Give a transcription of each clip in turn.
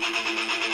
Thank you.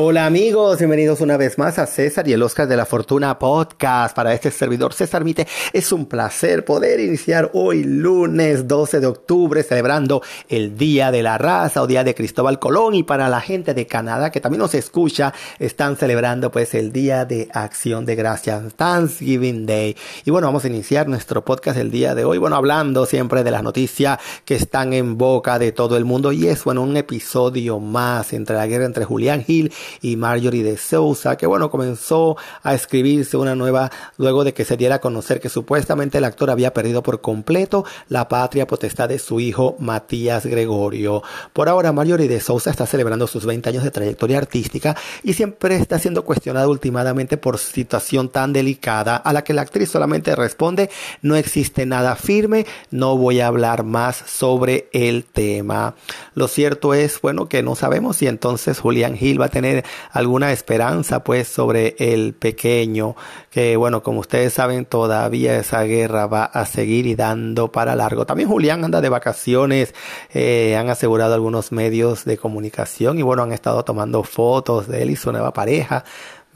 Hola amigos, bienvenidos una vez más a César y el Oscar de la Fortuna Podcast. Para este servidor César Mite es un placer poder iniciar hoy lunes 12 de octubre celebrando el Día de la Raza o Día de Cristóbal Colón y para la gente de Canadá que también nos escucha están celebrando pues el Día de Acción de Gracias, Thanksgiving Day. Y bueno, vamos a iniciar nuestro podcast el día de hoy, bueno, hablando siempre de las noticias que están en boca de todo el mundo y es bueno un episodio más entre la guerra entre Julián Gil y Marjorie de Sousa, que bueno, comenzó a escribirse una nueva luego de que se diera a conocer que supuestamente el actor había perdido por completo la patria potestad de su hijo Matías Gregorio. Por ahora, Marjorie de Sousa está celebrando sus 20 años de trayectoria artística y siempre está siendo cuestionada últimamente por situación tan delicada a la que la actriz solamente responde no existe nada firme, no voy a hablar más sobre el tema. Lo cierto es, bueno, que no sabemos si entonces Julián Gil va a tener alguna esperanza pues sobre el pequeño, que bueno, como ustedes saben todavía esa guerra va a seguir y dando para largo. También Julián anda de vacaciones, eh, han asegurado algunos medios de comunicación y bueno, han estado tomando fotos de él y su nueva pareja.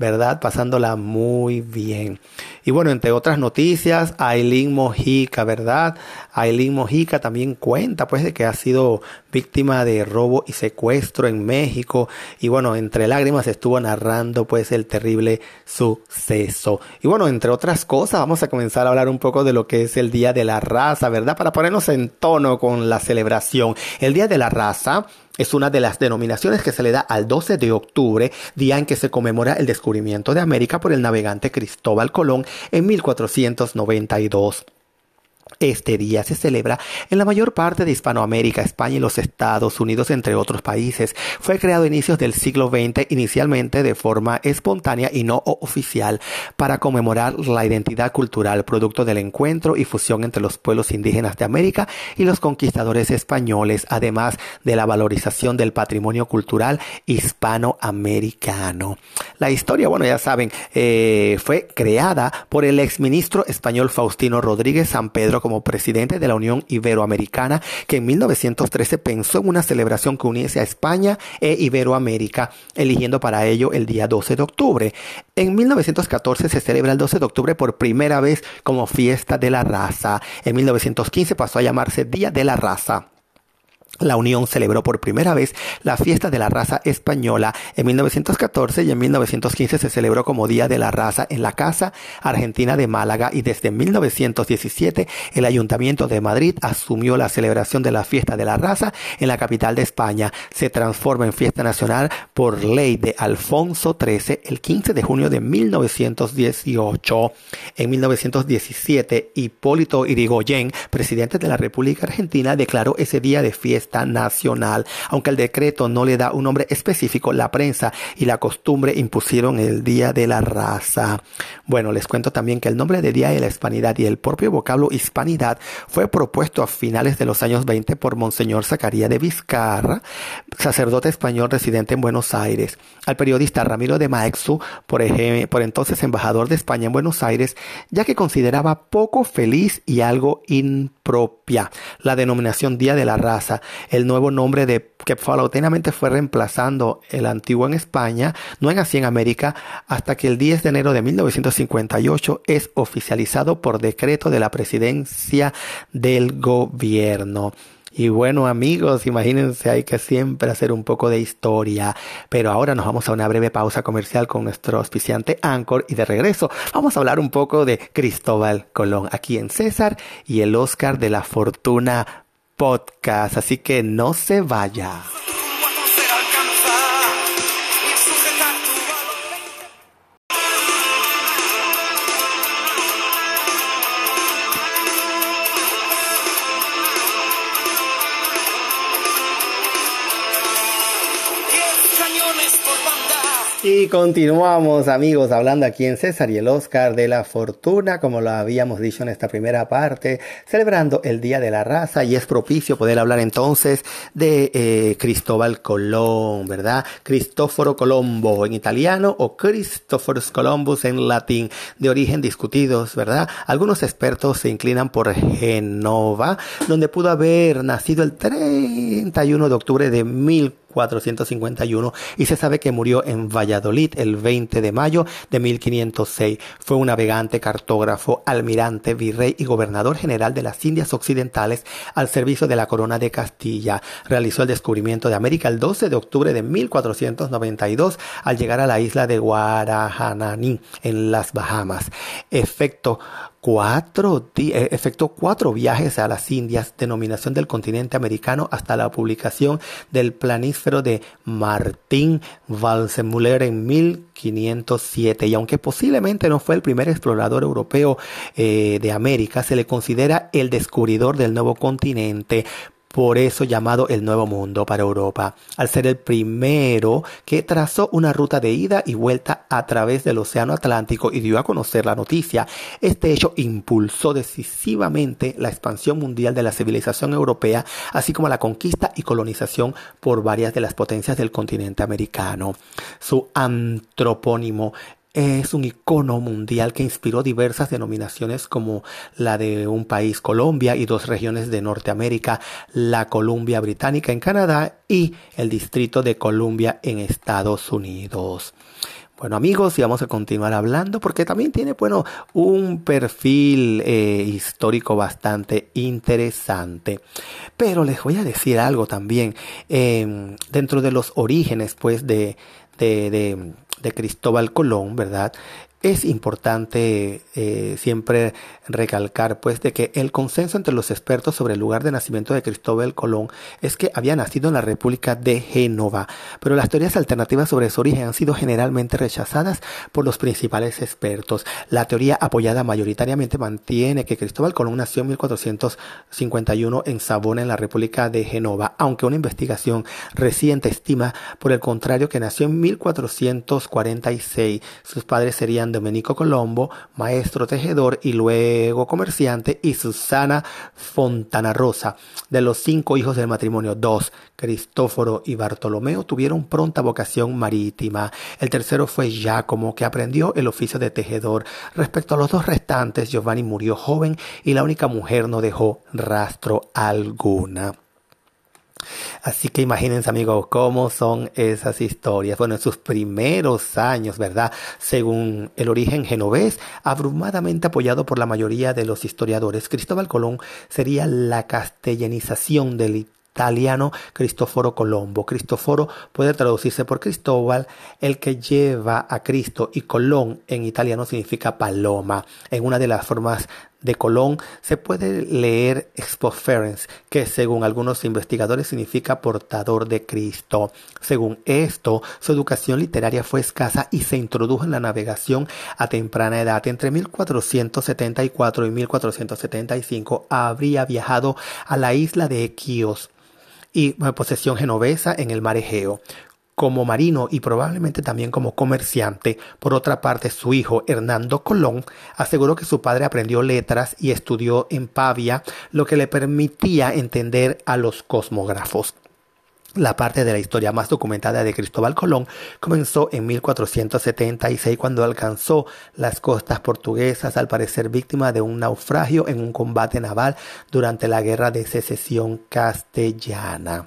¿Verdad? Pasándola muy bien. Y bueno, entre otras noticias, Aileen Mojica, ¿verdad? Aileen Mojica también cuenta pues de que ha sido víctima de robo y secuestro en México y bueno, entre lágrimas estuvo narrando pues el terrible suceso. Y bueno, entre otras cosas, vamos a comenzar a hablar un poco de lo que es el Día de la Raza, ¿verdad? Para ponernos en tono con la celebración. El Día de la Raza es una de las denominaciones que se le da al 12 de octubre, día en que se conmemora el descubrimiento de América por el navegante Cristóbal Colón en 1492. Este día se celebra en la mayor parte de Hispanoamérica, España y los Estados Unidos, entre otros países. Fue creado a inicios del siglo XX, inicialmente de forma espontánea y no oficial, para conmemorar la identidad cultural, producto del encuentro y fusión entre los pueblos indígenas de América y los conquistadores españoles, además de la valorización del patrimonio cultural hispanoamericano. La historia, bueno, ya saben, eh, fue creada por el exministro español Faustino Rodríguez San Pedro presidente de la Unión Iberoamericana, que en 1913 pensó en una celebración que uniese a España e Iberoamérica, eligiendo para ello el día 12 de octubre. En 1914 se celebra el 12 de octubre por primera vez como fiesta de la raza. En 1915 pasó a llamarse Día de la Raza. La Unión celebró por primera vez la fiesta de la raza española en 1914 y en 1915 se celebró como Día de la Raza en la Casa Argentina de Málaga y desde 1917 el Ayuntamiento de Madrid asumió la celebración de la fiesta de la raza en la capital de España. Se transforma en fiesta nacional por ley de Alfonso XIII el 15 de junio de 1918. En 1917 Hipólito Irigoyen, presidente de la República Argentina, declaró ese día de fiesta nacional. Aunque el decreto no le da un nombre específico, la prensa y la costumbre impusieron el Día de la Raza. Bueno, les cuento también que el nombre de Día de la Hispanidad y el propio vocablo hispanidad fue propuesto a finales de los años 20 por Monseñor Zacarías de Vizcarra, sacerdote español residente en Buenos Aires, al periodista Ramiro de Maexu, por, ejemplo, por entonces embajador de España en Buenos Aires, ya que consideraba poco feliz y algo impropia la denominación Día de la Raza, el nuevo nombre de que paulatinamente fue reemplazando el antiguo en España, no en así en América, hasta que el 10 de enero de 1958 es oficializado por decreto de la presidencia del gobierno. Y bueno amigos, imagínense, hay que siempre hacer un poco de historia. Pero ahora nos vamos a una breve pausa comercial con nuestro auspiciante Anchor y de regreso vamos a hablar un poco de Cristóbal Colón aquí en César y el Oscar de la Fortuna podcast, así que no se vaya. Y continuamos amigos hablando aquí en César y el Oscar de la Fortuna, como lo habíamos dicho en esta primera parte, celebrando el Día de la Raza y es propicio poder hablar entonces de eh, Cristóbal Colón, ¿verdad? Cristóforo Colombo en italiano o Christophorus Columbus en latín, de origen discutidos, ¿verdad? Algunos expertos se inclinan por Genova, donde pudo haber nacido el 31 de octubre de 1400 451 y se sabe que murió en Valladolid el 20 de mayo de 1506. Fue un navegante, cartógrafo, almirante, virrey y gobernador general de las Indias Occidentales al servicio de la corona de Castilla. Realizó el descubrimiento de América el 12 de octubre de 1492 al llegar a la isla de Guarahananí en las Bahamas. Efecto cuatro eh, efectuó cuatro viajes a las Indias, denominación del continente americano, hasta la publicación del planífero de Martín Valsemuller en 1507. Y aunque posiblemente no fue el primer explorador europeo eh, de América, se le considera el descubridor del nuevo continente por eso llamado el Nuevo Mundo para Europa, al ser el primero que trazó una ruta de ida y vuelta a través del Océano Atlántico y dio a conocer la noticia. Este hecho impulsó decisivamente la expansión mundial de la civilización europea, así como la conquista y colonización por varias de las potencias del continente americano. Su antropónimo es un icono mundial que inspiró diversas denominaciones como la de un país Colombia y dos regiones de Norteamérica, la Columbia Británica en Canadá y el Distrito de Columbia en Estados Unidos. Bueno amigos, y vamos a continuar hablando porque también tiene, bueno, un perfil eh, histórico bastante interesante. Pero les voy a decir algo también. Em, dentro de los orígenes, pues, de, de, de Cristóbal Colón, ¿verdad? Es importante eh, siempre recalcar pues de que el consenso entre los expertos sobre el lugar de nacimiento de Cristóbal Colón es que había nacido en la República de Génova, pero las teorías alternativas sobre su origen han sido generalmente rechazadas por los principales expertos. La teoría apoyada mayoritariamente mantiene que Cristóbal Colón nació en 1451 en Sabona en la República de Génova, aunque una investigación reciente estima por el contrario que nació en 1446. Sus padres serían Domenico Colombo, maestro tejedor y luego comerciante, y Susana Fontana Rosa. De los cinco hijos del matrimonio, dos, Cristóforo y Bartolomeo, tuvieron pronta vocación marítima. El tercero fue Giacomo, que aprendió el oficio de tejedor. Respecto a los dos restantes, Giovanni murió joven y la única mujer no dejó rastro alguna. Así que imagínense amigos cómo son esas historias. Bueno, en sus primeros años, ¿verdad? Según el origen genovés, abrumadamente apoyado por la mayoría de los historiadores, Cristóbal Colón sería la castellanización del italiano Cristoforo Colombo. Cristoforo puede traducirse por Cristóbal, el que lleva a Cristo, y Colón en italiano significa paloma. En una de las formas de Colón se puede leer expoferens, que según algunos investigadores significa portador de Cristo. Según esto, su educación literaria fue escasa y se introdujo en la navegación a temprana edad. Entre 1474 y 1475 habría viajado a la isla de Equios y posesión genovesa en el mar Egeo como marino y probablemente también como comerciante. Por otra parte, su hijo Hernando Colón aseguró que su padre aprendió letras y estudió en Pavia, lo que le permitía entender a los cosmógrafos. La parte de la historia más documentada de Cristóbal Colón comenzó en 1476 cuando alcanzó las costas portuguesas al parecer víctima de un naufragio en un combate naval durante la Guerra de Secesión Castellana.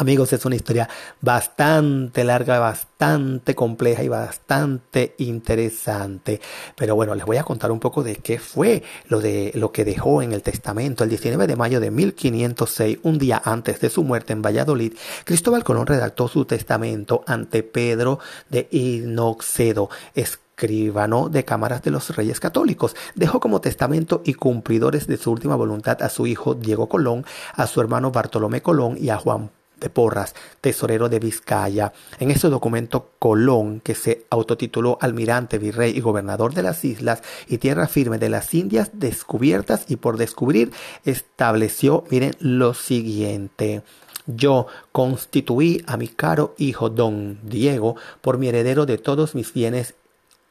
Amigos, es una historia bastante larga, bastante compleja y bastante interesante. Pero bueno, les voy a contar un poco de qué fue lo de lo que dejó en el testamento. El 19 de mayo de 1506, un día antes de su muerte en Valladolid, Cristóbal Colón redactó su testamento ante Pedro de Inoxedo escribano de cámaras de los reyes católicos. Dejó como testamento y cumplidores de su última voluntad a su hijo Diego Colón, a su hermano Bartolomé Colón y a Juan de Porras, tesorero de Vizcaya. En ese documento, Colón, que se autotituló almirante, virrey y gobernador de las islas y tierra firme de las Indias descubiertas y por descubrir, estableció, miren, lo siguiente. Yo constituí a mi caro hijo don Diego por mi heredero de todos mis bienes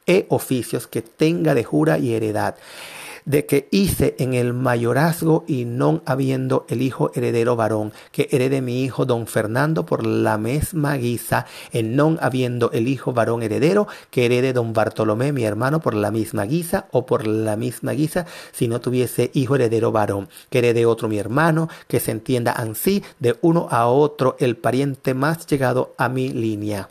e oficios que tenga de jura y heredad de que hice en el mayorazgo y no habiendo el hijo heredero varón, que herede mi hijo don Fernando por la misma guisa, en no habiendo el hijo varón heredero, que herede don Bartolomé mi hermano por la misma guisa, o por la misma guisa, si no tuviese hijo heredero varón, que herede otro mi hermano, que se entienda ansí de uno a otro el pariente más llegado a mi línea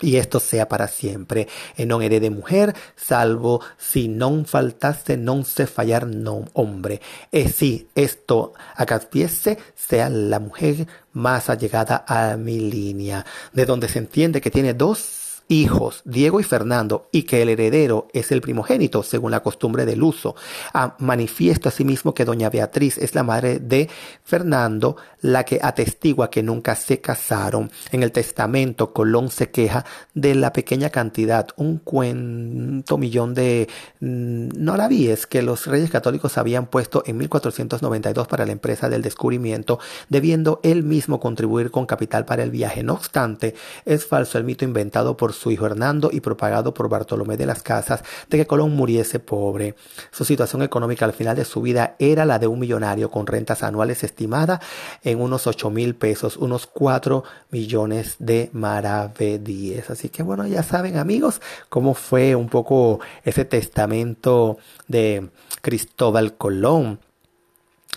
y esto sea para siempre. E non herede mujer, salvo si non faltase non se fallar no hombre. E si esto acabiese, sea la mujer más allegada a mi línea, de donde se entiende que tiene dos hijos, Diego y Fernando, y que el heredero es el primogénito, según la costumbre del uso. Ah, manifiesto asimismo que doña Beatriz es la madre de Fernando, la que atestigua que nunca se casaron. En el testamento, Colón se queja de la pequeña cantidad, un cuento millón de mm, no es que los reyes católicos habían puesto en 1492 para la empresa del descubrimiento, debiendo él mismo contribuir con capital para el viaje. No obstante, es falso el mito inventado por su hijo Hernando y propagado por Bartolomé de las Casas de que Colón muriese pobre. Su situación económica al final de su vida era la de un millonario con rentas anuales estimada en unos ocho mil pesos, unos cuatro millones de maravedíes. Así que bueno, ya saben amigos cómo fue un poco ese testamento de Cristóbal Colón.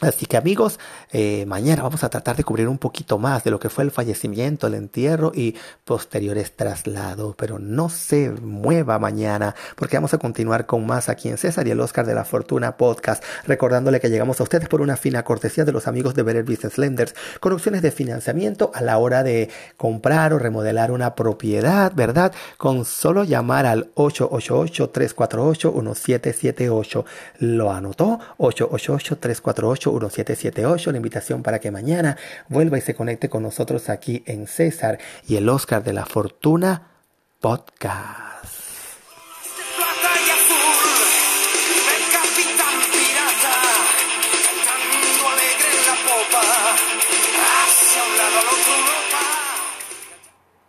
Así que amigos, eh, mañana vamos a tratar de cubrir un poquito más de lo que fue el fallecimiento, el entierro y posteriores traslados. Pero no se mueva mañana porque vamos a continuar con más aquí en César y el Oscar de la Fortuna Podcast. Recordándole que llegamos a ustedes por una fina cortesía de los amigos de Better Business Lenders con opciones de financiamiento a la hora de comprar o remodelar una propiedad, ¿verdad? Con solo llamar al 888-348-1778. ¿Lo anotó? 888-348 1778, la invitación para que mañana vuelva y se conecte con nosotros aquí en César y el Oscar de la Fortuna Podcast.